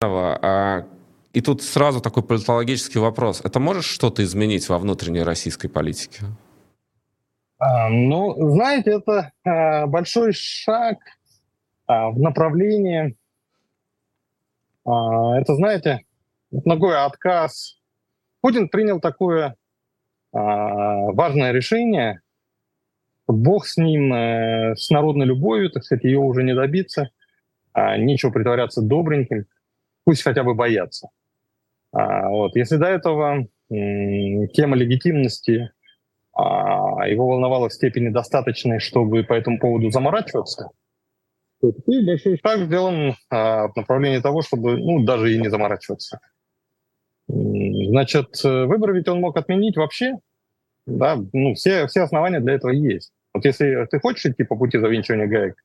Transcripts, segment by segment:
А, и тут сразу такой политологический вопрос. Это может что-то изменить во внутренней российской политике? А, ну, знаете, это а, большой шаг в направлении... Это, знаете, такой отказ. Путин принял такое важное решение. Бог с ним, э, с народной любовью, так сказать, ее уже не добиться. Нечего притворяться добреньким. Пусть хотя бы боятся. А, вот. Если до этого тема легитимности а, его волновала в степени достаточной, чтобы по этому поводу заморачиваться, то теперь большой шаг сделан а, в направлении того, чтобы ну, даже и не заморачиваться. Значит, выборы ведь он мог отменить вообще. Да, ну, все, все основания для этого есть. Вот если ты хочешь идти по пути завинчивания гаек,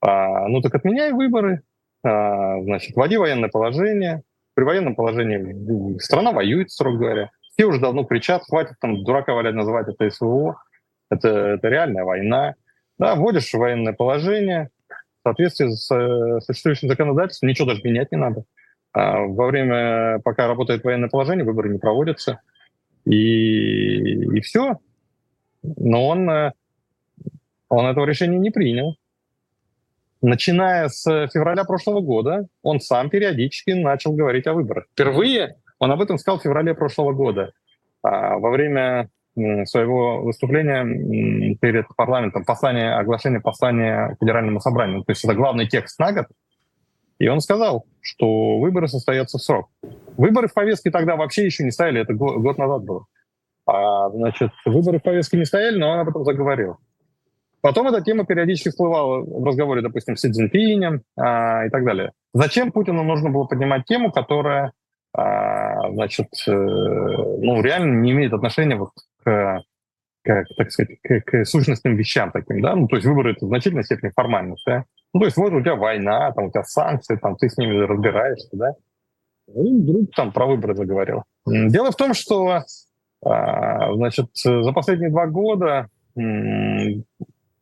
а, ну так отменяй выборы, значит, вводи военное положение. При военном положении страна воюет, строго говоря. Все уже давно кричат, хватит там дурака валять называть это СВО. Это, это реальная война. Да, вводишь военное положение, в соответствии с э, существующим законодательством, ничего даже менять не надо. А во время, пока работает военное положение, выборы не проводятся. И, и все. Но он, э, он этого решения не принял. Начиная с февраля прошлого года, он сам периодически начал говорить о выборах. Впервые он об этом сказал в феврале прошлого года. А во время своего выступления перед парламентом, послание, оглашение послания Федеральному собранию. То есть это главный текст на год. И он сказал, что выборы состоятся в срок. Выборы в повестке тогда вообще еще не стояли, это год назад было. А, значит, выборы в повестке не стояли, но он об этом заговорил. Потом эта тема периодически всплывала в разговоре, допустим, с Си Цзиньпинем а, и так далее. Зачем Путину нужно было поднимать тему, которая, а, значит, э, ну, реально не имеет отношения вот к, к так сказать, к, к сущностным вещам таким, да? Ну, то есть выборы — это в значительной степени формальность, да? Ну, то есть вот у тебя война, там у тебя санкции, там ты с ними разбираешься, да? И вдруг там про выборы заговорил. Дело в том, что, а, значит, за последние два года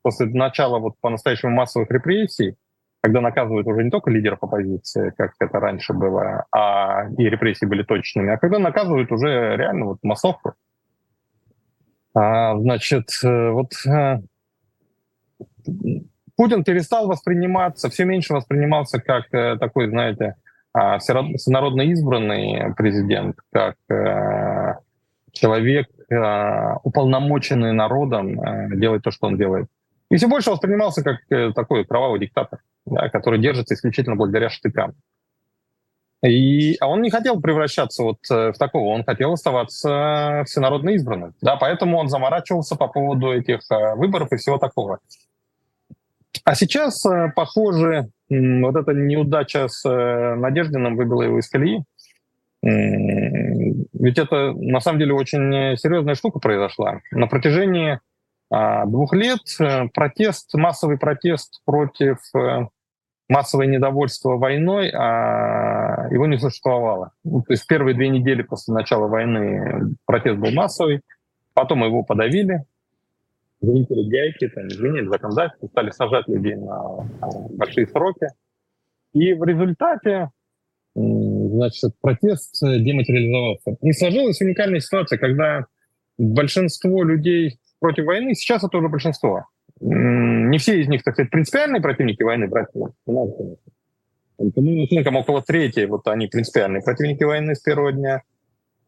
после начала вот по-настоящему массовых репрессий, когда наказывают уже не только лидеров оппозиции, как это раньше было, а и репрессии были точными, а когда наказывают уже реально вот массовку. А, значит, э, вот а, Путин перестал восприниматься, все меньше воспринимался как а, такой, знаете, а, всенародно избранный президент, как человек, уполномоченный народом делать то, что он делает. И все больше воспринимался как э, такой кровавый диктатор, да, который держится исключительно благодаря штыкам. И, а он не хотел превращаться вот э, в такого, он хотел оставаться всенародно избранным. Да, поэтому он заморачивался по поводу этих э, выборов и всего такого. А сейчас, похоже, вот эта неудача с Надеждиным выбила его из колеи. Ведь это на самом деле очень серьезная штука произошла. На протяжении двух лет э, протест, массовый протест против э, массовое недовольство войной, а его не существовало. Ну, то есть первые две недели после начала войны протест был массовый, потом его подавили, завинтили гайки, там, изменили законодательство, стали сажать людей на большие сроки. И в результате значит, протест дематериализовался. И сложилась уникальная ситуация, когда большинство людей против войны, сейчас это уже большинство. Не все из них, так сказать, принципиальные противники войны, братья. Там около трети, вот они принципиальные противники войны с первого дня.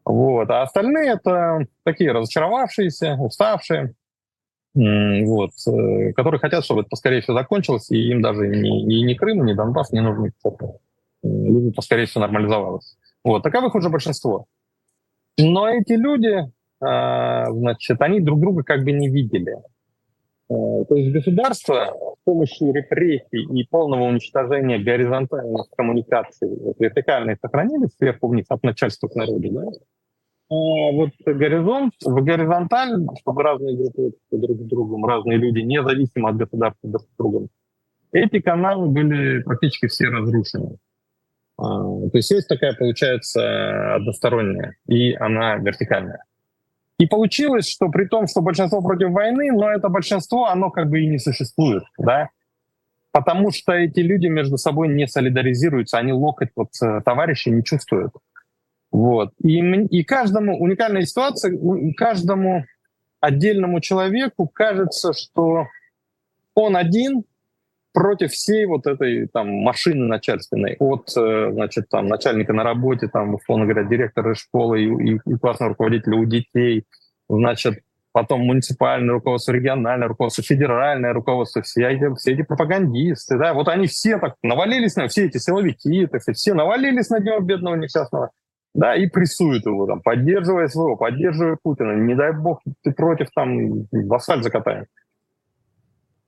Вот. А остальные это такие разочаровавшиеся, уставшие, вот, э, которые хотят, чтобы это поскорее все закончилось, и им даже ни, ни, ни Крым, ни Донбасс не нужны. Люди поскорее все нормализовалось. Вот, таковых уже большинство. Но эти люди, значит, они друг друга как бы не видели. А, то есть государство с помощью репрессий и полного уничтожения горизонтальных коммуникаций, вертикальные сохранились сверху вниз от начальства к народу, да? А вот горизонт, в горизонталь, чтобы разные группы друг с другом, разные люди, независимо от государства друг с другом, эти каналы были практически все разрушены. То есть связь такая получается односторонняя, и она вертикальная. И получилось, что при том, что большинство против войны, но это большинство, оно как бы и не существует, да. потому что эти люди между собой не солидаризируются, они локоть вот э, товарища не чувствуют. Вот. И, и каждому уникальная ситуация, каждому отдельному человеку кажется, что он один против всей вот этой там машины начальственной, от, э, значит, там, начальника на работе, там, условно говоря, директора школы и, и, и классного руководителя у детей, значит, потом муниципальное руководство, региональное руководство, федеральное руководство, все эти, все эти пропагандисты, да, вот они все так навалились на, все эти силовики, так все навалились на него бедного несчастного, да, и прессуют его, там, поддерживая своего, поддерживая Путина, не дай бог ты против, там, в асфальт закатаем.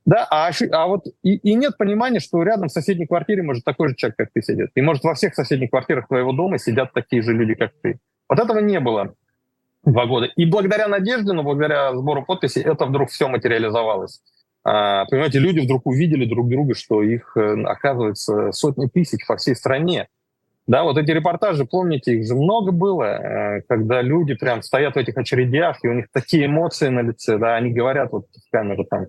Да, а, а вот и, и нет понимания, что рядом в соседней квартире может такой же человек, как ты, сидит. И может во всех соседних квартирах твоего дома сидят такие же люди, как ты. Вот этого не было два года. И благодаря надежде, но благодаря сбору подписей это вдруг все материализовалось. А, понимаете, люди вдруг увидели друг друга, что их, э, оказывается, сотни тысяч по всей стране. Да, вот эти репортажи, помните, их же много было, э, когда люди прям стоят в этих очередях, и у них такие эмоции на лице, да, они говорят вот в камеру там,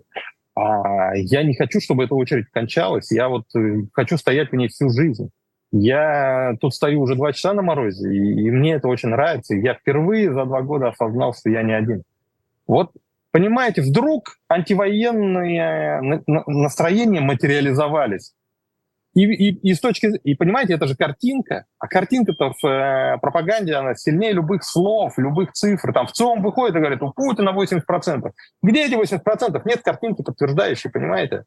а я не хочу, чтобы эта очередь кончалась. Я вот э, хочу стоять в ней всю жизнь. Я тут стою уже два часа на морозе, и, и мне это очень нравится. Я впервые за два года осознал, что я не один. Вот, понимаете, вдруг антивоенные настроения материализовались. И, и, и с точки и понимаете, это же картинка, а картинка-то в э, пропаганде она сильнее любых слов, любых цифр. Там в ЦИОМ выходит и говорит, у Путина 80%. Где эти 80%? Нет картинки подтверждающей, понимаете?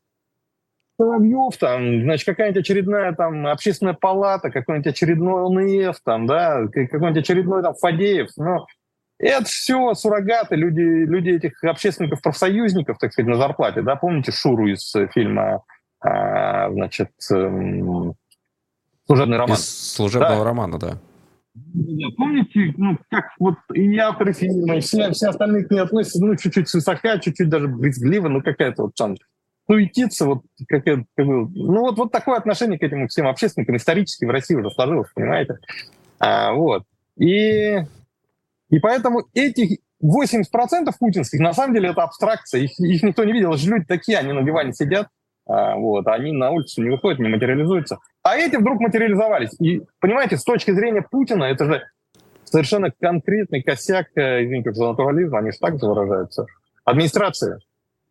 Соловьев, там, значит, какая-нибудь очередная там общественная палата, какой-нибудь очередной ОНФ, там, да, какой-нибудь очередной там Фадеев. Ну, это все суррогаты, люди, люди этих общественников, профсоюзников, так сказать, на зарплате, да, помните Шуру из фильма а, значит, эм, служебный роман. Из служебного да. романа, да. Помните, ну, как вот и авторы фильма, и все, все остальные к ней относятся, ну, чуть-чуть свысока, чуть-чуть даже брезгливо, ну, какая-то вот там суетиться, вот, как, как, ну, вот, вот такое отношение к этим всем общественникам исторически в России уже сложилось, понимаете? А, вот. И, и поэтому эти 80% путинских, на самом деле, это абстракция, их, их никто не видел, это же люди такие, они на диване сидят, вот, они на улицу не выходят, не материализуются. А эти вдруг материализовались. И, понимаете, с точки зрения Путина, это же совершенно конкретный косяк, э, извините за натурализм, они же так же выражаются, администрация.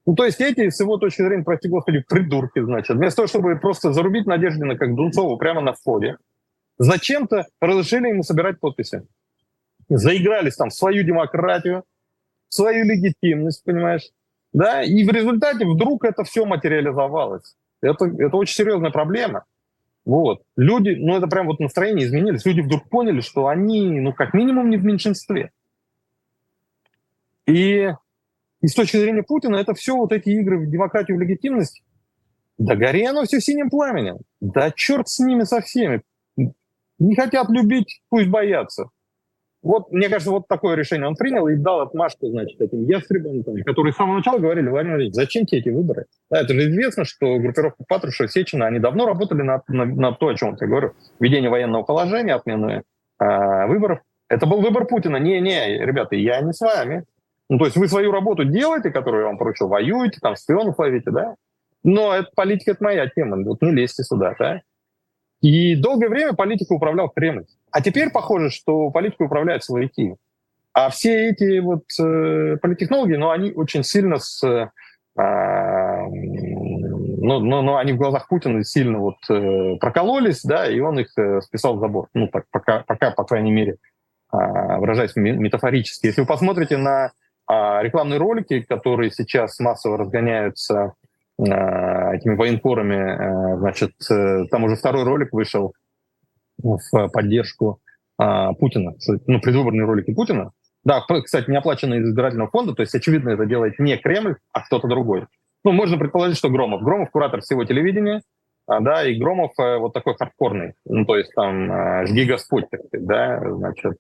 Ну, то есть эти, с его точки зрения, прости господи, придурки, значит, вместо того, чтобы просто зарубить Надеждина, как Дунцову, прямо на входе, зачем-то разрешили ему собирать подписи. Заигрались там в свою демократию, в свою легитимность, понимаешь? Да, и в результате вдруг это все материализовалось. Это, это очень серьезная проблема. Вот. Люди, ну это прям вот настроение изменились. Люди вдруг поняли, что они, ну как минимум, не в меньшинстве. И, и с точки зрения Путина это все вот эти игры в демократию, в легитимность. Да гори оно все синим пламенем. Да черт с ними со всеми. Не хотят любить, пусть боятся. Вот, мне кажется, вот такое решение он принял и дал отмашку, значит, этим ястребам, там, которые с самого начала говорили, Владимир Владимирович, зачем тебе эти выборы? Да, это же известно, что группировка Патрушева, Сечина, они давно работали на, на, на то, о чем я говорю, введение военного положения, отмену э, выборов. Это был выбор Путина. Не-не, ребята, я не с вами. Ну, то есть вы свою работу делаете, которую я вам поручил, воюете, там, шпионов ловите, да? Но это, политика — это моя тема, вот не лезьте сюда, да? И долгое время политика управлял Кремль. А теперь похоже, что политикой управляют силовики. А все эти вот э, политтехнологи, ну, они очень сильно с... Э, ну, ну, ну, они в глазах Путина сильно вот э, прокололись, да, и он их э, списал в забор. Ну, так, пока, пока, по крайней мере, э, выражаясь метафорически. Если вы посмотрите на э, рекламные ролики, которые сейчас массово разгоняются этими военкорами, э, значит, э, там уже второй ролик вышел, в поддержку а, Путина, ну, предвыборные ролики Путина. Да, кстати, не оплаченные из избирательного фонда, то есть, очевидно, это делает не Кремль, а кто-то другой. Ну, можно предположить, что Громов. Громов куратор всего телевидения, а, да, и Громов э, вот такой хардкорный, ну, то есть там жги Господь, так да, значит,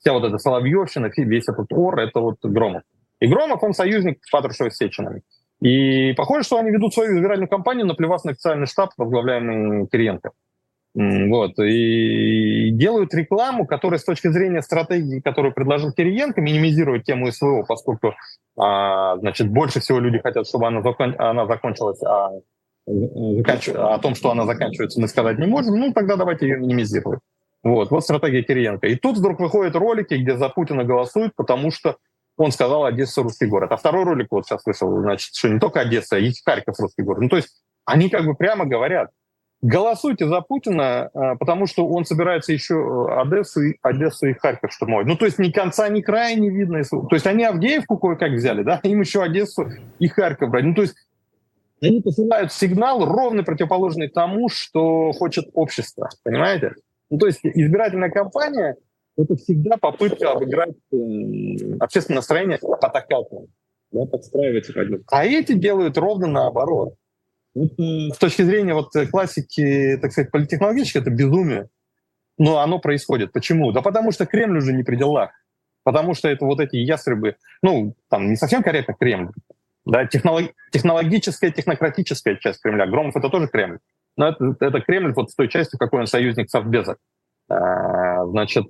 вся вот эта Соловьевщина, весь этот ор, это вот Громов. И Громов, он союзник Патрушева с Сечиным. И похоже, что они ведут свою избирательную кампанию, наплевав на официальный штаб, возглавляемый Кириенко. Вот, и делают рекламу, которая с точки зрения стратегии, которую предложил Кириенко, минимизирует тему СВО, поскольку а, значит, больше всего люди хотят, чтобы она, закон... она закончилась, а о том, что она заканчивается, мы сказать не можем, ну тогда давайте ее минимизировать. Вот, вот стратегия Кириенко. И тут вдруг выходят ролики, где за Путина голосуют, потому что он сказал Одесса русский город. А второй ролик вот сейчас вышел, значит, что не только Одесса, а и Харьков русский город. Ну то есть они как бы прямо говорят, голосуйте за Путина, а, потому что он собирается еще э, Одессу, Одессу и Харьков штурмовать. Ну, то есть ни конца, ни края не видно. То есть они Авдеевку кое-как взяли, да, им еще Одессу и Харьков брать. Ну, то есть они посылают сигнал ровно противоположный тому, что хочет общество, понимаете? Ну, то есть избирательная кампания – это всегда попытка обыграть общественное настроение по такату, да, подстраиваться под А эти делают ровно наоборот. с точки зрения вот классики, так сказать, политтехнологической, это безумие. Но оно происходит. Почему? Да потому что Кремль уже не при делах. Потому что это вот эти ястребы, ну, там не совсем корректно Кремль, да, технолог, технологическая, технократическая часть Кремля. Громов — это тоже Кремль. Но это, это Кремль вот с той частью, какой он союзник Совбеза. А, значит,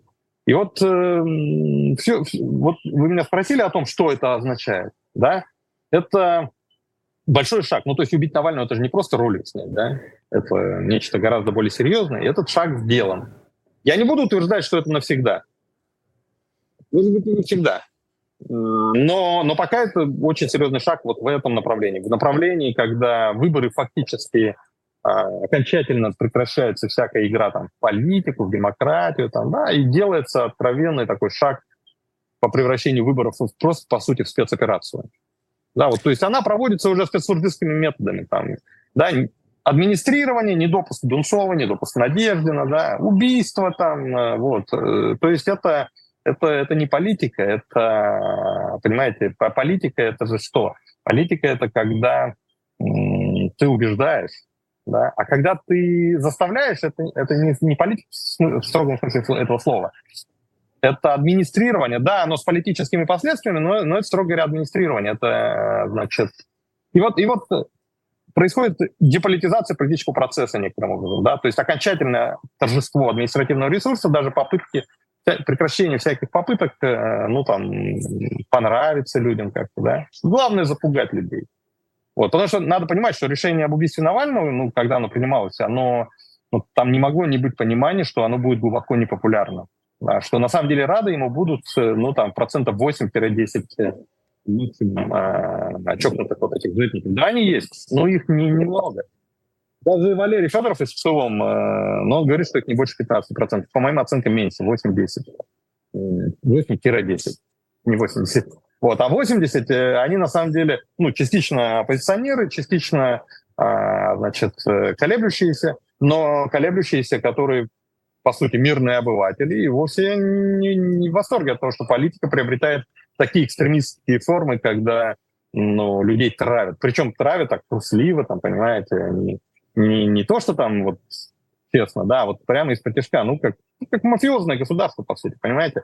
и вот, э, все, вот вы меня спросили о том, что это означает. Да? Это большой шаг. Ну, то есть убить Навального — это же не просто ролик снять, да? Это нечто гораздо более серьезное. И этот шаг сделан. Я не буду утверждать, что это навсегда. Может быть, не навсегда. Но, но пока это очень серьезный шаг вот в этом направлении. В направлении, когда выборы фактически окончательно прекращается всякая игра там, в политику, в демократию, там, да, и делается откровенный такой шаг по превращению выборов в просто, по сути, в спецоперацию. Да, вот, то есть она проводится уже спецслужбистскими методами. Там, да, администрирование, недопуск Дунцова, недопуск Надеждина, да, убийство там, э, вот. Э, то есть это это, это не политика, это, понимаете, политика это же что? Политика это когда ты убеждаешь, да? а когда ты заставляешь, это, это не, не политика в строгом смысле этого слова. Это администрирование, да, оно с политическими последствиями, но, но это, строго говоря, администрирование. Это, значит... И вот, и вот происходит деполитизация политического процесса некоторым образом, да, то есть окончательное торжество административного ресурса, даже попытки прекращение всяких попыток, э, ну, там, понравиться людям как-то, да. Главное — запугать людей. Вот, потому что надо понимать, что решение об убийстве Навального, ну, когда оно принималось, оно, ну, там не могло не быть понимания, что оно будет глубоко непопулярно. Да, что на самом деле рады ему будут, э, ну, там, процентов 8-10 э, максимум а, чокнутых вот этих жителей. Да, они есть, но их не, немного. Даже Валерий Федоров из ПСОМ, э, но он говорит, что это не больше 15%. По моим оценкам, меньше, 8-10. 8-10, не 80. Вот. А 80, э, они на самом деле, ну, частично оппозиционеры, частично, а, значит, э, колеблющиеся, но колеблющиеся, которые, по сути, мирные обыватели, и вовсе не, не в восторге от того, что политика приобретает такие экстремистские формы, когда ну, людей травят. Причем травят так трусливо, там, понимаете, они не, не то, что там вот честно, да, вот прямо из-под тяжка, ну, как, как мафиозное государство, по сути, понимаете?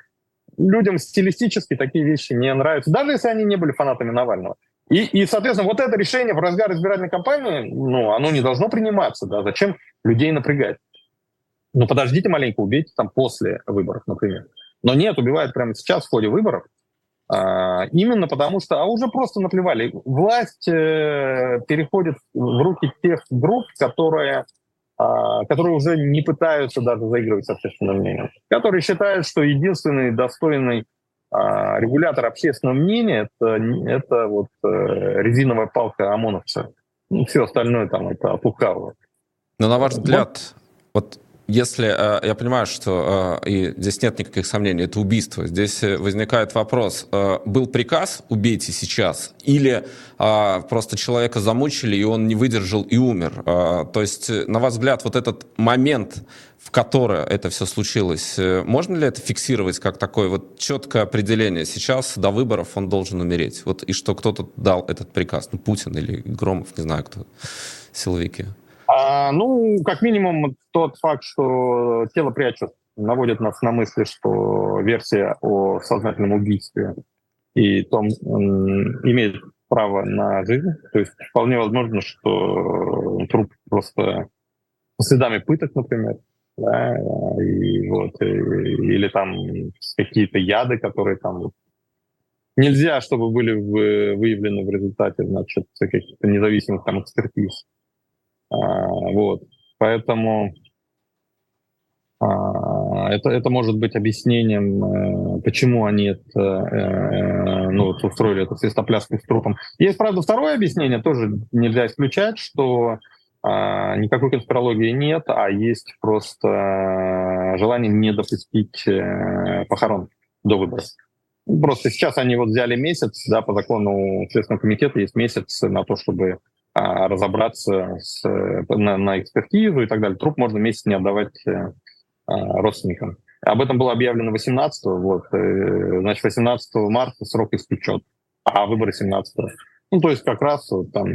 Людям стилистически такие вещи не нравятся, даже если они не были фанатами Навального. И, и, соответственно, вот это решение в разгар избирательной кампании, ну, оно не должно приниматься, да, зачем людей напрягать? Ну, подождите маленько, убейте там после выборов, например. Но нет, убивают прямо сейчас в ходе выборов, а, именно потому что, а уже просто наплевали. Власть э, переходит в руки тех групп, которые, которые уже не пытаются даже заигрывать с общественным мнением, которые считают, что единственный достойный а, регулятор общественного мнения это, это вот э, резиновая палка ОМОНовца. Ну, все остальное там это лукавого. Но на ваш взгляд, вот если э, я понимаю, что э, и здесь нет никаких сомнений, это убийство. Здесь э, возникает вопрос: был приказ убейте сейчас, или просто человека замучили и он не выдержал и умер? То есть, на ваш взгляд, вот этот момент, в который это все случилось, можно ли это фиксировать как такое вот четкое определение? Сейчас до выборов он должен умереть. Вот и что кто-то дал этот приказ, ну Путин или Громов, не знаю кто, силовики. А, ну, как минимум, тот факт, что тело прячут, наводит нас на мысли, что версия о сознательном убийстве и том имеет право на жизнь. То есть вполне возможно, что труп просто следами пыток, например, да, и вот, и, или там какие-то яды, которые там нельзя, чтобы были выявлены в результате, значит, каких-то независимых там экспертиз. Вот. Поэтому это, это может быть объяснением, почему они это, ну, вот устроили эту свистопляску с трупом. Есть, правда, второе объяснение, тоже нельзя исключать, что а, никакой конспирологии нет, а есть просто э, желание не допустить э, похорон до выборов. Просто сейчас они вот взяли месяц, да, по закону Следственного комитета есть месяц на то, чтобы а, разобраться с, на, на экспертизу и так далее. Труп можно месяц не отдавать а, родственникам. Об этом было объявлено 18 вот, значит, 18 марта срок истечет, а выборы 17 -го. Ну, то есть как раз, там,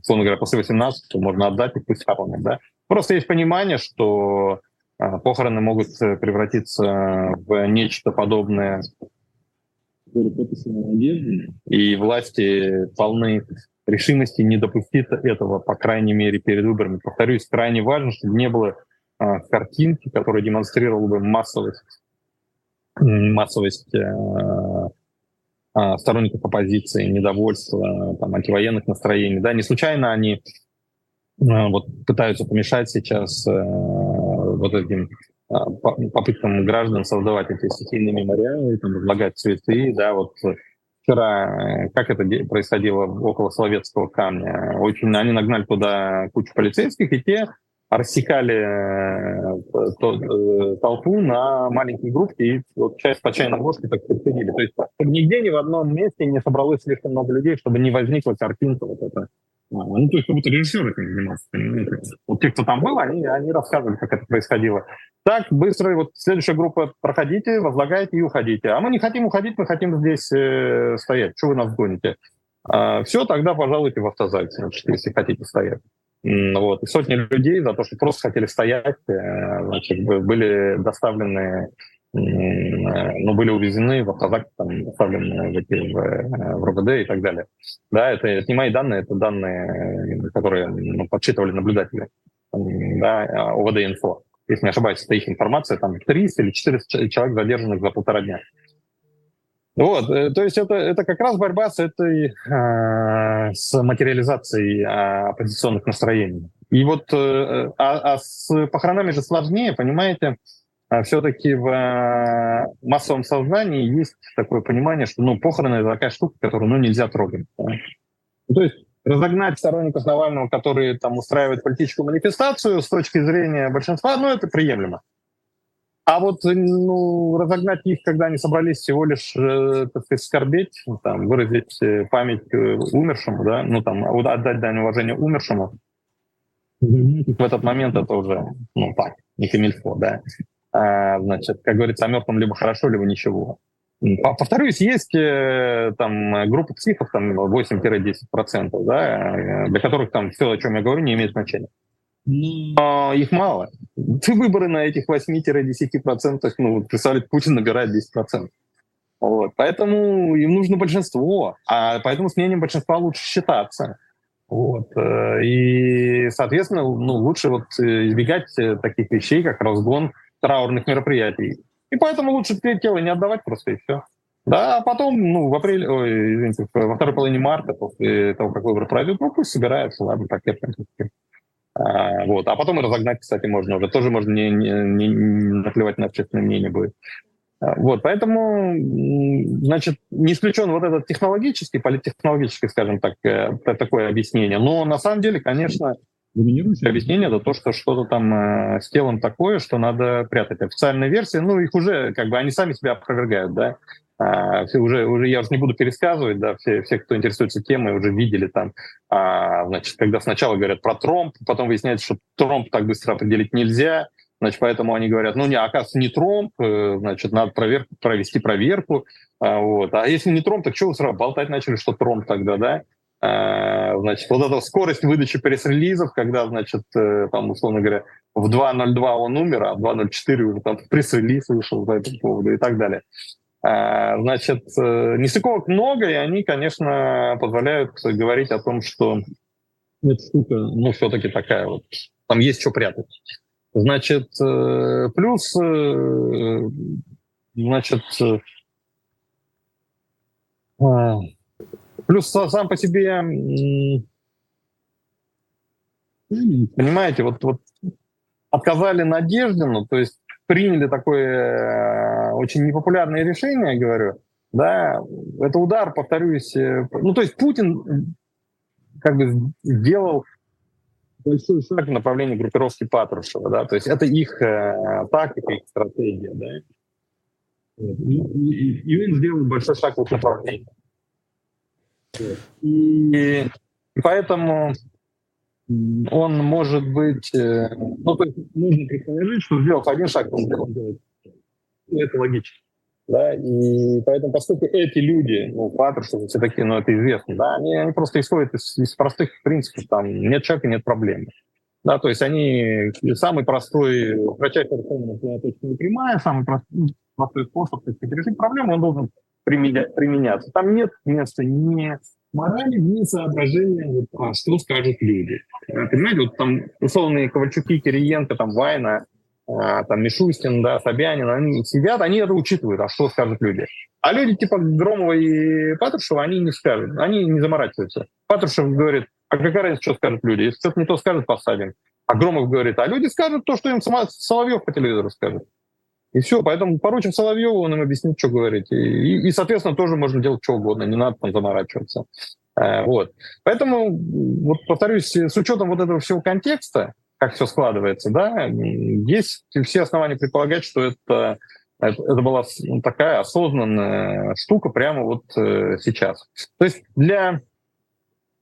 условно говоря, после 18 можно отдать и пусть хоронят, да. Просто есть понимание, что а, похороны могут э, превратиться в нечто подобное и власти полны решимости не допустить этого, по крайней мере, перед выборами. Повторюсь, крайне важно, чтобы не было а, картинки, которая демонстрировала бы массовость, массовость а, а, сторонников оппозиции, недовольства, там, антивоенных настроений. Да, не случайно они а, вот пытаются помешать сейчас э, вот этим а, попыткам граждан создавать эти стихийные мемориалы, там, возлагать цветы, да, вот вчера, э, как это происходило около Соловецкого камня, очень они нагнали туда кучу полицейских, и те рассекали э, э, толпу на маленькие группки, и вот часть по чайной ложке так подходили. То есть нигде ни в одном месте не собралось слишком много людей, чтобы не возникла картинка вот эта. Ну, то есть как будто режиссер этим занимался, понимаете? Вот те, кто там был, они, они рассказывали, как это происходило. Так, быстро, вот следующая группа, проходите, возлагайте и уходите. А мы не хотим уходить, мы хотим здесь э, стоять. Что вы нас гоните? А, все, тогда пожалуйте в автозале, значит, если хотите стоять. Вот. И сотни людей за то, что просто хотели стоять, э, значит, были доставлены, ну, были увезены в автозак, там, доставлены в, эти, в, э, в РОВД и так далее. Да, это, это не мои данные, это данные, которые ну, подсчитывали наблюдатели да, ОВД-инфо. Если не ошибаюсь, это их информация, там 300 или 400 человек задержанных за полтора дня. Вот, э, то есть это, это как раз борьба с этой, э, с материализацией э, оппозиционных настроений. И вот, э, а, а с похоронами же сложнее, понимаете, а все-таки в э, массовом сознании есть такое понимание, что ну, похороны — это такая штука, которую ну, нельзя трогать. Да? Ну, то есть разогнать сторонников Навального, которые там устраивают политическую манифестацию с точки зрения большинства, ну, это приемлемо. А вот ну, разогнать их, когда они собрались всего лишь, э, так сказать, скорбеть, ну, там, выразить э, память умершему, да, ну там отдать дань уважения умершему, в этот момент это уже, ну так, не камильфо, да. А, значит, как говорится, о мертвом либо хорошо, либо ничего. Повторюсь, есть там группа психов, там 8-10%, да, для которых там все, о чем я говорю, не имеет значения. Но их мало. Ты выборы на этих 8-10%, ну, представляете, Путин набирает 10%. Вот. Поэтому им нужно большинство, а поэтому с мнением большинства лучше считаться. Вот. Э, и, соответственно, ну, лучше вот избегать таких вещей, как разгон траурных мероприятий. И поэтому лучше тело не отдавать просто и все. Да, а потом, ну, в апреле, ой, извините, во второй половине марта, после того, как выборы пройдут, ну, пусть собираются, ладно, пакетом. А, вот. А потом и разогнать, кстати, можно уже. Тоже можно не, не, не наплевать на общественное мнение будет. А, вот, поэтому, значит, не исключен вот этот технологический, политтехнологический, скажем так, э, такое объяснение. Но на самом деле, конечно, доминирующее объяснение это то, что что-то там э, с телом такое, что надо прятать. Официальная версия, ну, их уже, как бы, они сами себя опровергают, да. А, все уже, уже я уже не буду пересказывать, да, все, все, кто интересуется темой, уже видели там, а, значит, когда сначала говорят про тромб, потом выясняется, что тромб так быстро определить нельзя, значит, поэтому они говорят, ну, не, оказывается, не тромб, э, значит, надо проверку, провести проверку, а, вот, а если не тромб, так что вы сразу болтать начали, что тромб тогда, да, а, значит, вот эта скорость выдачи пресс-релизов, когда, значит, э, там, условно говоря, в 2.02 он умер, а в 2.04 уже там пресс-релиз вышел по этому поводу и так далее. А, значит, э, нестыковок много, и они, конечно, позволяют говорить о том, что эта штука, ну, все-таки такая вот, там есть что прятать. Значит, э, плюс, значит, а, плюс сам по себе Понимаете, вот, вот отказали Надеждину, то есть приняли такое э, очень непопулярное решение, говорю, да, это удар, повторюсь, э, ну, то есть Путин как бы сделал большой шаг в направлении группировки Патрушева, да, то есть это их э, тактика, их стратегия, да. И, и, и он сделал большой шаг в направлении. И, поэтому он может быть, э, ну, то есть нужно предположить, что сделав один шаг, он делает. Ну, это логично. Да, и поэтому, поскольку эти люди, ну, Патрушев, все такие, ну, это известно, да, они, они просто исходят из, из простых принципов, там, нет человека, нет проблемы. Да, то есть они самый простой, кратчайшая решение точно прямая, самый простой, простой способ так сказать, решить проблему, он должен применяться. Там нет места ни морали, ни соображения, вот, а что скажут люди. Понимаете, вот там условные Ковальчуки, Кириенко, там Вайна, а, там Мишустин, да, Собянин, они сидят, они это учитывают, а что скажут люди. А люди типа Громова и Патрушева, они не скажут, они не заморачиваются. Патрушев говорит, а какая разница, что скажут люди? Если кто-то не то скажет, посадим. А Громов говорит, а люди скажут то, что им Соловьев по телевизору скажет. И все, поэтому поручим Соловьеву, он им объяснит, что говорить. И, и, соответственно, тоже можно делать что угодно, не надо там заморачиваться. Э, вот. Поэтому, вот повторюсь, с учетом вот этого всего контекста, как все складывается, да, есть все основания предполагать, что это, это, была такая осознанная штука прямо вот э, сейчас. То есть для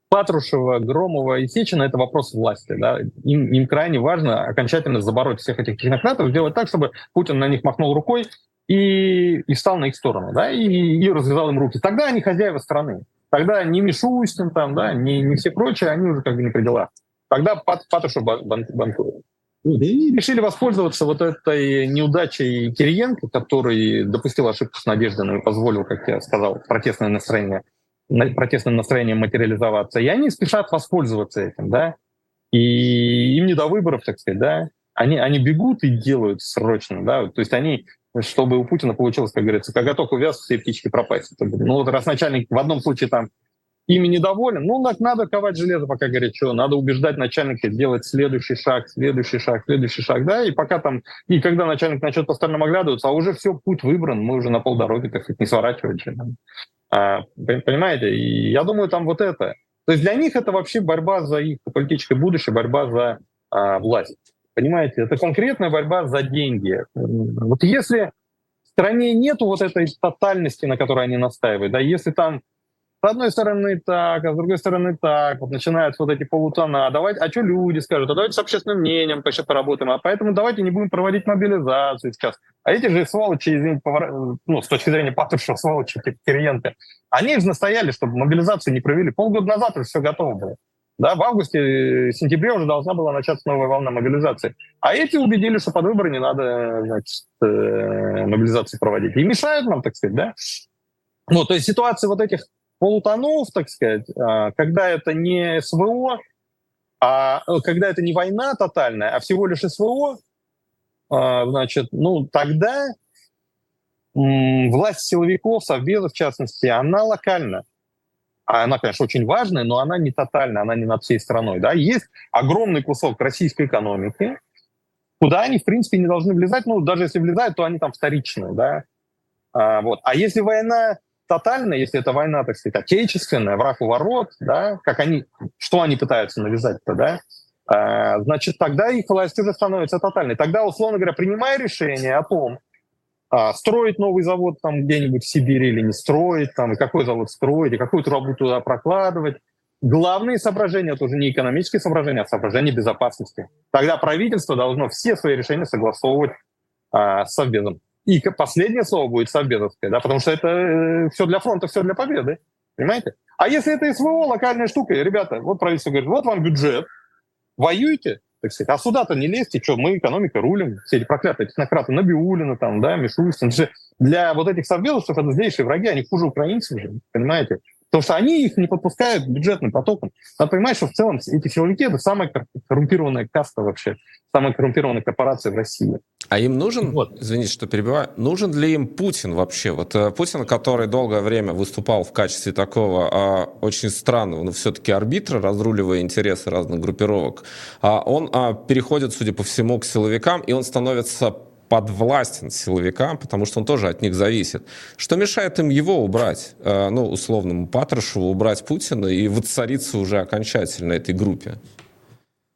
Патрушева, Громова и Сечина это вопрос власти. Да? Им, им крайне важно окончательно забороть всех этих технократов, сделать так, чтобы Путин на них махнул рукой и, и встал на их сторону, да, и, и развязал им руки. Тогда они хозяева страны. Тогда не Мишустин, там, да, не, не все прочие, они уже как бы не при делах. Тогда Пат, Патрушев бан, банкует. И они решили воспользоваться вот этой неудачей Кириенко, который допустил ошибку с Надеждой и позволил, как я сказал, протестное настроение протестным настроением материализоваться. И они спешат воспользоваться этим, да. И им не до выборов, так сказать, да. Они, они бегут и делают срочно, да. То есть они, чтобы у Путина получилось, как говорится, когда только увяз, все птички пропасть. Ну вот раз начальник в одном случае там ими недоволен, ну так надо ковать железо, пока горячо, надо убеждать начальника делать следующий шаг, следующий шаг, следующий шаг, да, и пока там, и когда начальник начнет по сторонам оглядываться, а уже все, путь выбран, мы уже на полдороги, так сказать, не сворачивать. А, понимаете? И я думаю, там вот это. То есть для них это вообще борьба за их политическое будущее, борьба за а, власть. Понимаете? Это конкретная борьба за деньги. Вот если в стране нету вот этой тотальности, на которой они настаивают, да, если там с одной стороны так, а с другой стороны так. Вот начинаются вот эти полутона. А давайте, а что люди скажут? А давайте с общественным мнением сейчас поработаем. А поэтому давайте не будем проводить мобилизацию сейчас. А эти же сволочи, извините, повор... ну, с точки зрения Патрушева, сволочи, Кириенко, они же настояли, чтобы мобилизацию не провели. Полгода назад уже все готово было. Да, в августе, сентябре уже должна была начаться новая волна мобилизации. А эти убедили, что под выборы не надо значит, э, мобилизации проводить. И мешают нам, так сказать, да? Ну, то есть ситуация вот этих полутонов, так сказать, а, когда это не СВО, а э, когда это не война тотальная, а всего лишь СВО, а, значит, ну, тогда власть силовиков, Совбеза в частности, она локальна. Она, конечно, очень важная, но она не тотальная, она не над всей страной. Да? Есть огромный кусок российской экономики, куда они, в принципе, не должны влезать. Ну, даже если влезают, то они там вторичные. Да? А, вот. а если война тотально, если это война, так сказать, отечественная, враг у ворот, да, как они, что они пытаются навязать-то, да, а, значит, тогда их власть уже становится тотальной. Тогда, условно говоря, принимая решение о том, а, строить новый завод там где-нибудь в Сибири или не строить, там, и какой завод строить, и какую трубу туда прокладывать, главные соображения, это уже не экономические соображения, а соображения безопасности. Тогда правительство должно все свои решения согласовывать а, с Совбезом. И последнее слово будет совбезовское, да, потому что это э, все для фронта, все для победы. Понимаете? А если это СВО, локальная штука, ребята, вот правительство говорит, вот вам бюджет, воюйте, так сказать, а сюда-то не лезьте, что, мы экономика рулим, все эти проклятые технократы, Набиулина там, да, Мишустин, для вот этих совбезовцев это злейшие враги, они хуже украинцев же, понимаете? Потому что они их не подпускают бюджетным потоком. Надо понимать, что в целом эти силовики — это самая коррумпированная каста вообще, самая коррумпированная корпорация в России. А им нужен, вот. извините, что перебиваю, нужен ли им Путин вообще? Вот э, Путин, который долгое время выступал в качестве такого а, очень странного, но все-таки арбитра, разруливая интересы разных группировок, а, он а, переходит, судя по всему, к силовикам, и он становится подвластен силовикам, потому что он тоже от них зависит. Что мешает им его убрать, э, ну, условному Патрушеву, убрать Путина и воцариться уже окончательно этой группе?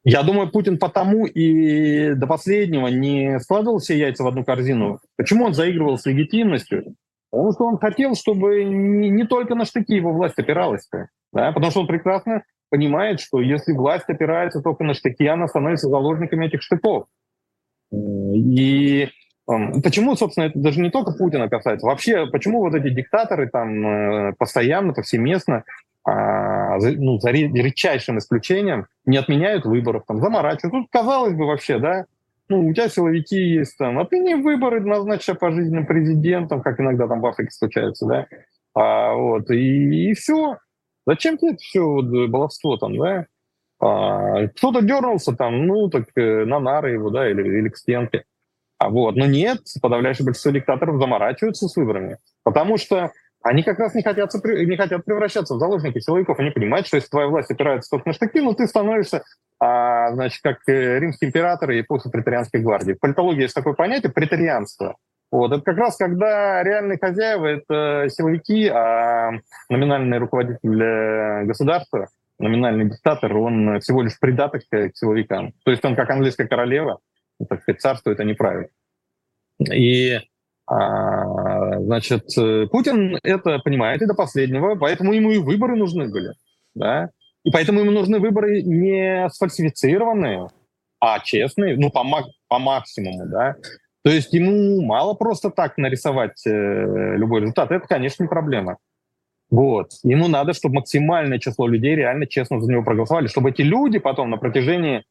Я думаю, Путин потому и до последнего не складывал все яйца в одну корзину. Почему он заигрывал с легитимностью? Потому что он хотел, чтобы не, не только на штыки его власть опиралась. Да? Потому что он прекрасно понимает, что если власть опирается только на штыки, она становится заложниками этих штыков. И Почему, собственно, это даже не только Путина касается. Вообще, почему вот эти диктаторы там э, постоянно, повсеместно, а, ну, за редчайшим исключением, не отменяют выборов, там, заморачивают. Тут, казалось бы, вообще, да, ну, у тебя силовики есть, там, отмени выборы, назначь пожизненным президентом, как иногда там в Африке случается, да, а, вот, и, и все. Зачем тебе это все вот, баловство там, да? А, кто-то дернулся там, ну, так э, на нары его, да, или, или к стенке. А вот, но нет, подавляющее большинство диктаторов заморачиваются с выборами, потому что они как раз не хотят, не хотят превращаться в заложники силовиков. Они понимают, что если твоя власть опирается только на штыки, ну ты становишься, а, значит, как э, римский император и после претарианской гвардии. В политологии есть такое понятие претарианство. Вот. Это как раз когда реальные хозяева — это силовики, а номинальный руководитель государства — номинальный диктатор, он всего лишь придаток к силовикам. То есть он как английская королева, так сказать, царствует, а не правит. И а, значит, Путин это понимает и до последнего, поэтому ему и выборы нужны были. Да? И поэтому ему нужны выборы не сфальсифицированные, а честные, ну, по, по максимуму, да. То есть ему мало просто так нарисовать э, любой результат. Это, конечно, не проблема. Вот. Ему надо, чтобы максимальное число людей реально честно за него проголосовали, чтобы эти люди потом на протяжении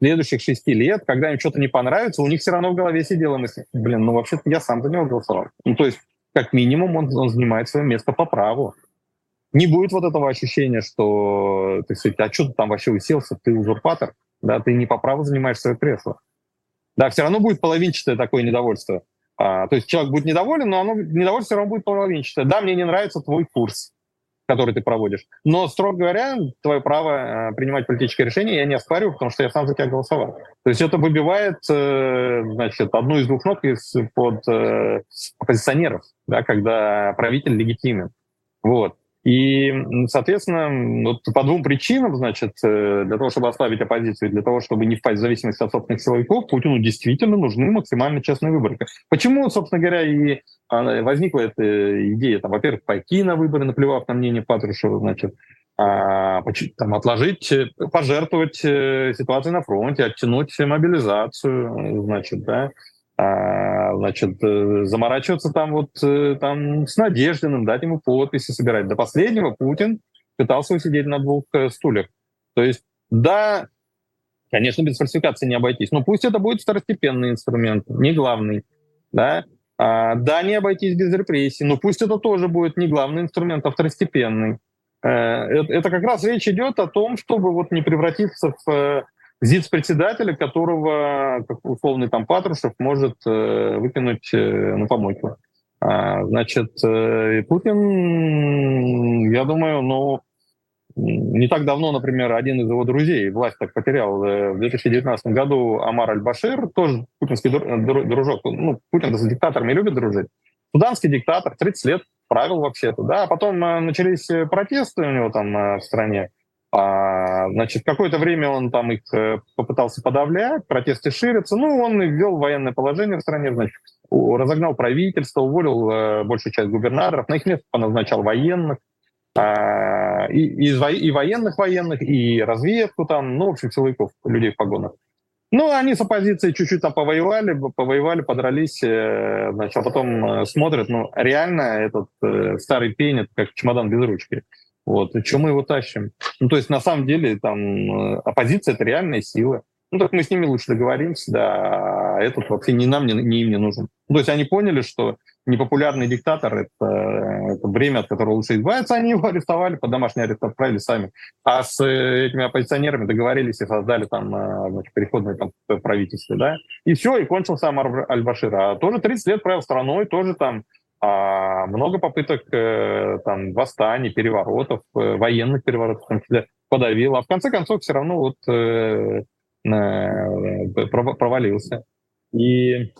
следующих шести лет, когда им что-то не понравится, у них все равно в голове сидела мысль, блин, ну вообще-то я сам за него голосовал. Ну то есть как минимум он, он занимает свое место по праву. Не будет вот этого ощущения, что ты сказать, а что ты там вообще уселся, ты узурпатор, да, ты не по праву занимаешь свое кресло. Да, все равно будет половинчатое такое недовольство. А, то есть человек будет недоволен, но оно, недовольство все равно будет половинчатое. Да, мне не нравится твой курс, который ты проводишь. Но, строго говоря, твое право э, принимать политические решения я не оспариваю, потому что я сам за тебя голосовал. То есть это выбивает э, значит, одну из двух ног из-под э, оппозиционеров, да, когда правитель легитимен. Вот. И, соответственно, вот по двум причинам, значит, э, для того, чтобы ослабить оппозицию, для того, чтобы не впасть в зависимость от собственных силовиков, Путину действительно нужны максимально честные выборы. Почему, собственно говоря, и а, возникла эта идея, там, во-первых, пойти на выборы, наплевав на мнение Патрушева, значит, а, там, отложить, пожертвовать э, ситуацией на фронте, оттянуть мобилизацию, значит, да, а, значит, э, заморачиваться там вот э, там с Надеждиным, дать ему подписи собирать. До последнего Путин пытался усидеть на двух э, стульях. То есть, да, конечно, без фальсификации не обойтись, но пусть это будет второстепенный инструмент, не главный, да. А, да, не обойтись без репрессий, но пусть это тоже будет не главный инструмент, а второстепенный. Это, как раз речь идет о том, чтобы вот не превратиться в ЗИЦ-председателя, которого, как условный там Патрушев, может э, выкинуть э, на помойку. А, значит, э, Путин, я думаю, ну, не так давно, например, один из его друзей власть так потерял. Э, в 2019 году Амар Аль-Башир, тоже путинский дружок, ну, Путин с диктаторами любит дружить. Суданский диктатор, 30 лет правил вообще-то, да, а потом э, начались протесты у него там в стране, а, значит, какое-то время он там их э, попытался подавлять, протесты ширятся. Ну, он ввел военное положение в стране, значит, разогнал правительство, уволил э, большую часть губернаторов, на их место поназначал военных, и, и, и военных военных, и разведку там, ну, в общем, силовиков, людей в погонах. Ну, они с оппозицией чуть-чуть там повоевали, повоевали, подрались, э, значит, а потом смотрят, ну, реально этот старый пень, это как чемодан без ручки. Вот, и чем мы его тащим? Ну, то есть, на самом деле, там, э, оппозиция — это реальная сила. Ну, так мы с ними лучше договоримся, да, а этот вообще ни нам, ни, ни им не нужен. Ну, то есть они поняли, что непопулярный диктатор, это, это бремя, от которого лучше избавиться. Они его арестовали, под домашний арест отправили сами. А с э, этими оппозиционерами договорились и создали там э, значит, переходное там, правительство. Да? И все, и кончился Амар Аль-Башир. А тоже 30 лет правил страной, тоже там а много попыток э, там, восстаний, переворотов, э, военных переворотов числе подавил. А в конце концов все равно вот э, э, провалился. И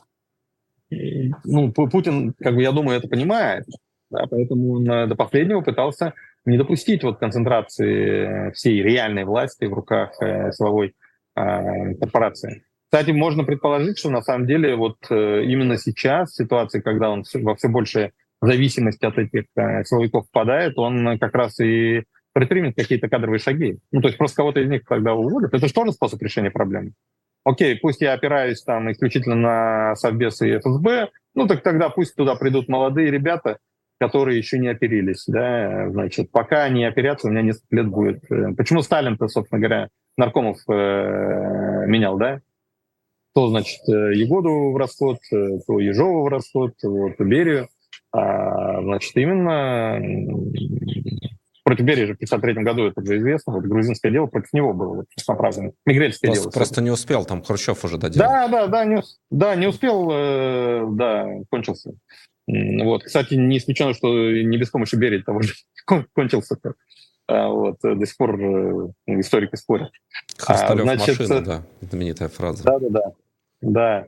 ну, Путин, как бы, я думаю, это понимает, да, поэтому он до последнего пытался не допустить вот концентрации всей реальной власти в руках э, силовой э, корпорации. Кстати, можно предположить, что на самом деле вот э, именно сейчас, в ситуации, когда он во все большей зависимости от этих э, силовиков впадает, он как раз и предпримет какие-то кадровые шаги. Ну, то есть просто кого-то из них тогда уволят. Это же тоже способ решения проблемы окей, пусть я опираюсь там исключительно на Совбез и ФСБ, ну так тогда пусть туда придут молодые ребята, которые еще не оперились, да, значит, пока они оперятся, у меня несколько лет будет. Э, почему Сталин-то, собственно говоря, наркомов э, менял, да? То, значит, э, Егоду в расход, э, то Ежову в расход, вот, Берию. А, значит, именно против Берии же в 1953 году, это уже известно, вот грузинское дело против него было, вот, направлено. Мигрельское просто, дело. Просто не успел, там Хрущев уже доделал. Да, да, да, не, да, не успел, э, да, кончился. Вот. Кстати, не исключено, что не без помощи Берии того же кончился. А, вот, э, до сих пор историки спорят. Хрусталев а, значит, машина, да, знаменитая фраза. Да, да, да. Да.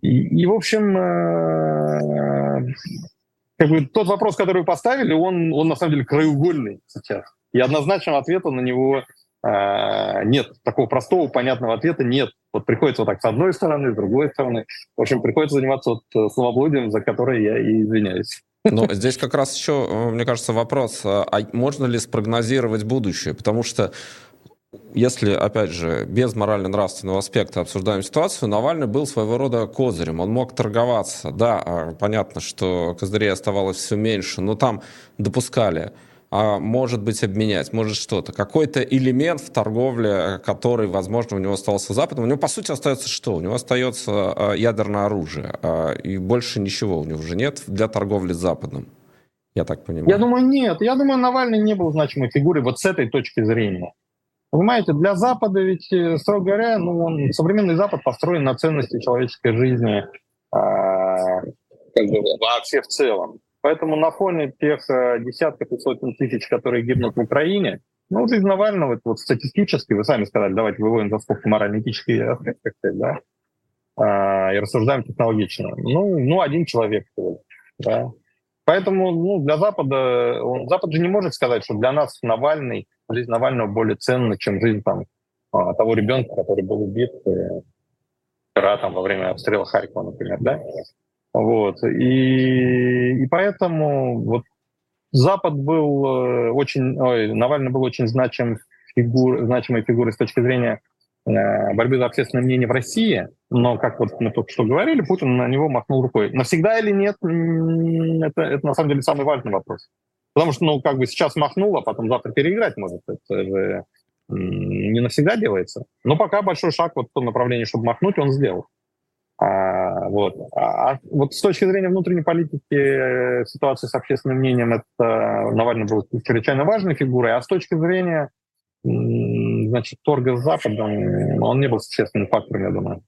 И, и в общем, э, как бы тот вопрос, который вы поставили, он, он на самом деле краеугольный сейчас. И однозначного ответа на него э, нет. Такого простого, понятного ответа нет. Вот приходится вот так с одной стороны, с другой стороны. В общем, приходится заниматься вот э, словоблудием, за которое я и извиняюсь. Но здесь как раз еще, мне кажется, вопрос, а можно ли спрогнозировать будущее? Потому что если, опять же, без морально-нравственного аспекта обсуждаем ситуацию, Навальный был своего рода козырем. Он мог торговаться. Да, а, понятно, что козырей оставалось все меньше, но там допускали а может быть обменять, может что-то. Какой-то элемент в торговле, который, возможно, у него остался Западом. У него, по сути, остается что? У него остается а, ядерное оружие, и больше ничего у него уже нет для торговли с Западом. Я так понимаю. Я думаю, нет. Я думаю, Навальный не был значимой фигурой вот с этой точки зрения. Понимаете, для Запада ведь, э, строго говоря, ну, он, современный Запад построен на ценности человеческой жизни а, как вообще в целом. Поэтому на фоне тех а, десятков и сотен тысяч, которые гибнут в Украине, ну, жизнь Навального, это вот статистически, вы сами сказали, давайте выводим за скобки морально-этические аспекты, да, а, и рассуждаем технологично. Ну, ну один человек, да. Поэтому ну, для Запада, он, Запад же не может сказать, что для нас Навальный жизнь Навального более ценна, чем жизнь там, а, того ребенка, который был убит э, вчера там, во время обстрела Харькова, например, да? Вот. И, и поэтому вот Запад был э, очень, ой, Навальный был очень значим фигур, значимой фигурой с точки зрения борьбы за общественное мнение в России, но, как вот мы только что говорили, Путин на него махнул рукой. Навсегда или нет, это, это на самом деле самый важный вопрос. Потому что, ну, как бы сейчас махнул, а потом завтра переиграть может. Это же не навсегда делается. Но пока большой шаг вот в том направлении, чтобы махнуть, он сделал. А, вот. А, а вот с точки зрения внутренней политики э, ситуации с общественным мнением, это Навальный был чрезвычайно важной фигурой, а с точки зрения значит, торга с Западом, он не был существенным фактором, я думаю.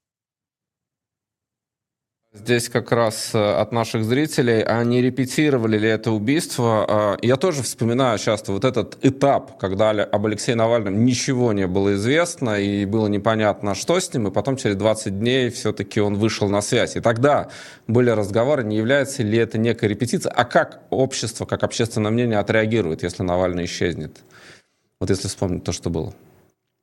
Здесь как раз э, от наших зрителей, а не репетировали ли это убийство? А, я тоже вспоминаю часто вот этот этап, когда об Алексее Навальном ничего не было известно, и было непонятно, что с ним, и потом через 20 дней все-таки он вышел на связь. И тогда были разговоры, не является ли это некой репетицией, а как общество, как общественное мнение отреагирует, если Навальный исчезнет? Вот если вспомнить то, что было.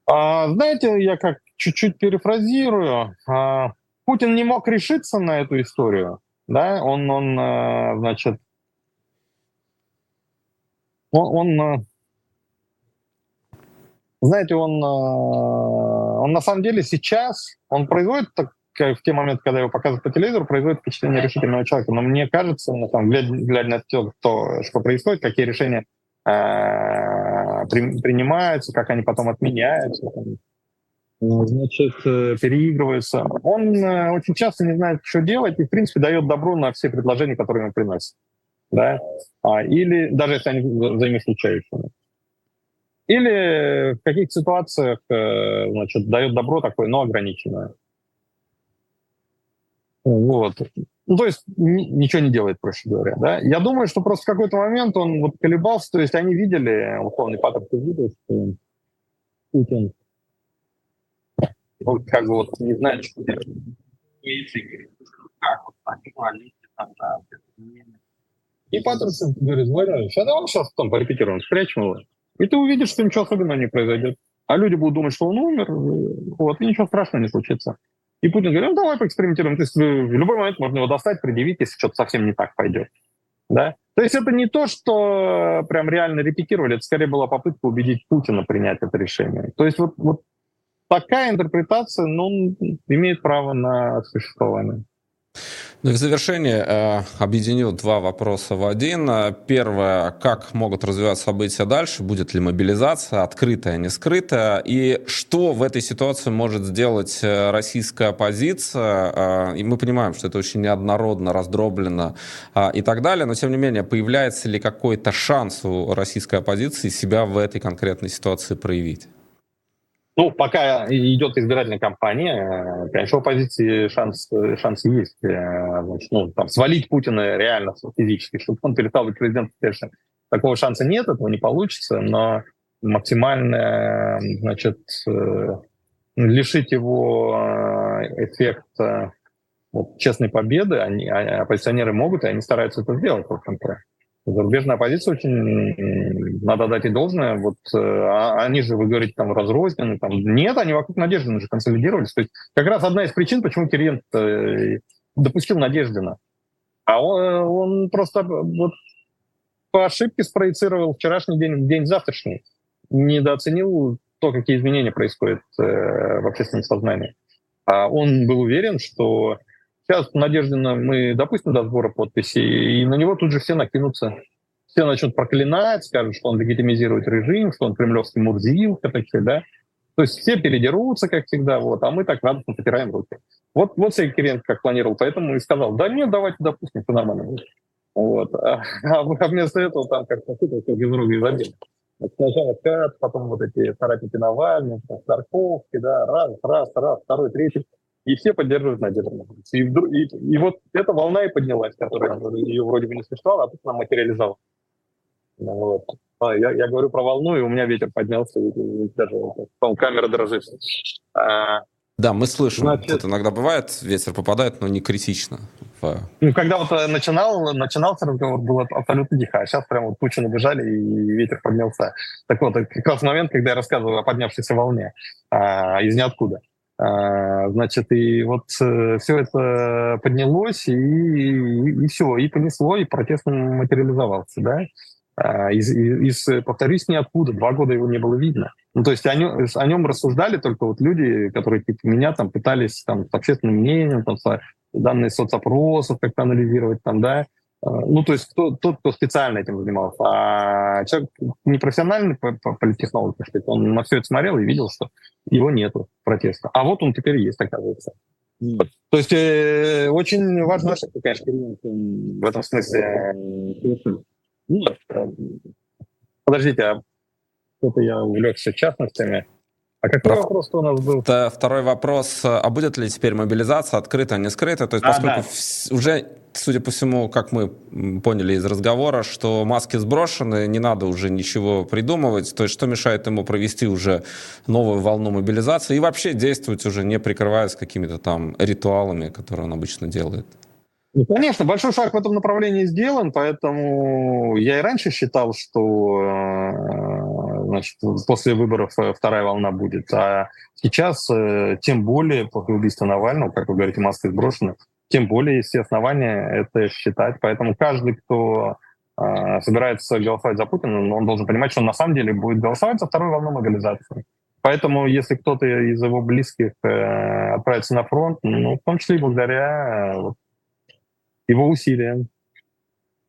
А, знаете, я как чуть-чуть перефразирую. А Путин не мог решиться на эту историю, да, он, он э, значит, он, он э, знаете, он, э, он на самом деле сейчас, он производит в те моменты, когда его показывают по телевизору, производит впечатление решительного человека. Но мне кажется, на самом, глядя, глядя на то, что, происходит, какие решения при, принимаются, как они потом отменяются, значит, э, переигрывается. Он э, очень часто не знает, что делать, и, в принципе, дает добро на все предложения, которые ему приносят. Да? А, или даже если они взаимоисключающие. Или в каких ситуациях значит, дает добро такое, но ограниченное. Вот. Ну, то есть ничего не делает, проще говоря. Да? Я думаю, что просто в какой-то момент он вот колебался, то есть они видели, условный паттерн видел, что Путин он как бы вот не знает, что делать. И Паттерсон говорит, Владимирович, а давай сейчас там порепетируем, спрячем его. И ты увидишь, что ничего особенного не произойдет. А люди будут думать, что он умер, вот, и ничего страшного не случится. И Путин говорит, ну давай поэкспериментируем. То есть в любой момент можно его достать, предъявить, если что-то совсем не так пойдет. Да? То есть это не то, что прям реально репетировали, это скорее была попытка убедить Путина принять это решение. То есть вот, вот такая интерпретация, ну, имеет право на существование. Ну в завершение э, объединю два вопроса в один. Первое, как могут развиваться события дальше? Будет ли мобилизация, открытая, не скрытая? И что в этой ситуации может сделать э, российская оппозиция? Э, и мы понимаем, что это очень неоднородно, раздроблено э, и так далее. Но, тем не менее, появляется ли какой-то шанс у российской оппозиции себя в этой конкретной ситуации проявить? Ну, пока идет избирательная кампания, э, конечно, у оппозиции шанс, шанс есть. Э, значит, ну, там, свалить Путина реально физически, чтобы он перестал быть президентом, конечно, такого шанса нет, этого не получится, но максимально, значит, э, лишить его эффекта вот, честной победы, они, а, оппозиционеры могут, и они стараются это сделать, в общем-то. Зарубежная оппозиция очень, надо дать и должное. Вот э, а, они же, вы говорите, там разрознены. Там, нет, они вокруг Надеждина же консолидировались. То есть как раз одна из причин, почему Кириенко э, допустил Надеждина. А он, он просто вот по ошибке спроецировал вчерашний день, день завтрашний. Недооценил то, какие изменения происходят э, в общественном сознании. А он был уверен, что Сейчас Надеждина мы допустим до сбора подписей, и на него тут же все накинутся. Все начнут проклинать, скажут, что он легитимизирует режим, что он кремлевский такие, да. То есть все передерутся, как всегда, вот, а мы так радостно потираем руки. Вот, вот Сергей Киренко как планировал, поэтому и сказал, да нет, давайте допустим, все нормально будет. Вот. А, а вместо этого там как-то как из рук изобилия. Сначала Кац, потом вот эти соратники Навального, Старковки, да, раз, раз, раз, второй, третий и все поддерживают Надежду И, вдруг, и, и вот эта волна и поднялась, которая ее вроде бы не существовала, а тут она материализовалась. Ну вот. А, я, я говорю про волну, и у меня ветер поднялся, и, и даже по камера дрожит. А, да, мы слышим. Значит, это иногда бывает, ветер попадает, но не критично. Ну, когда вот э, начинал, начинался разговор, было абсолютно тихо, а сейчас прям вот тучи набежали, и ветер поднялся. Так вот, это как раз момент, когда я рассказываю о поднявшейся волне а, из ниоткуда. А, значит, и вот э, все это поднялось, и, и, все, и понесло, и протест материализовался, да. А, из, из, повторюсь, ниоткуда, два года его не было видно. Ну, то есть о нем, о нем рассуждали только вот люди, которые типа меня там пытались там, с общественным мнением, там, данные соцопросов как-то анализировать, там, да, ну, то есть кто, тот, кто специально этим занимался. А человек непрофессиональный политтехнолог, так сказать, он на все это смотрел и видел, что его нету протеста. А вот он теперь есть, оказывается. Вот. То есть э, очень важно, что, конечно, в этом смысле... Ну, подождите, а что-то я увлекся частностями. А какой Про... вопрос у нас был? Это второй вопрос. А будет ли теперь мобилизация открытая, не скрытая? То есть, а, поскольку да. уже судя по всему, как мы поняли из разговора, что маски сброшены, не надо уже ничего придумывать. То есть что мешает ему провести уже новую волну мобилизации и вообще действовать уже не прикрываясь какими-то там ритуалами, которые он обычно делает? Ну, конечно, большой шаг в этом направлении сделан, поэтому я и раньше считал, что э, значит, после выборов э, вторая волна будет. А сейчас, э, тем более, после убийства Навального, как вы говорите, маски сброшены, тем более есть все основания это считать. Поэтому каждый, кто э, собирается голосовать за Путина, он должен понимать, что он на самом деле будет голосовать за вторую волну мобилизации. Поэтому, если кто-то из его близких э, отправится на фронт, ну, в том числе и благодаря э, его усилиям.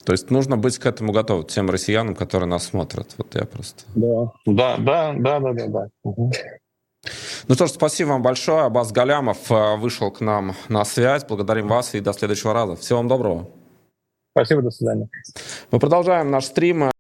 То есть нужно быть к этому готовым, тем россиянам, которые нас смотрят. Вот я просто... Да, да, да, да, да, да. Угу. Ну что ж, спасибо вам большое. Абаз Галямов э, вышел к нам на связь. Благодарим вас и до следующего раза. Всего вам доброго. Спасибо, до свидания. Мы продолжаем наш стрим.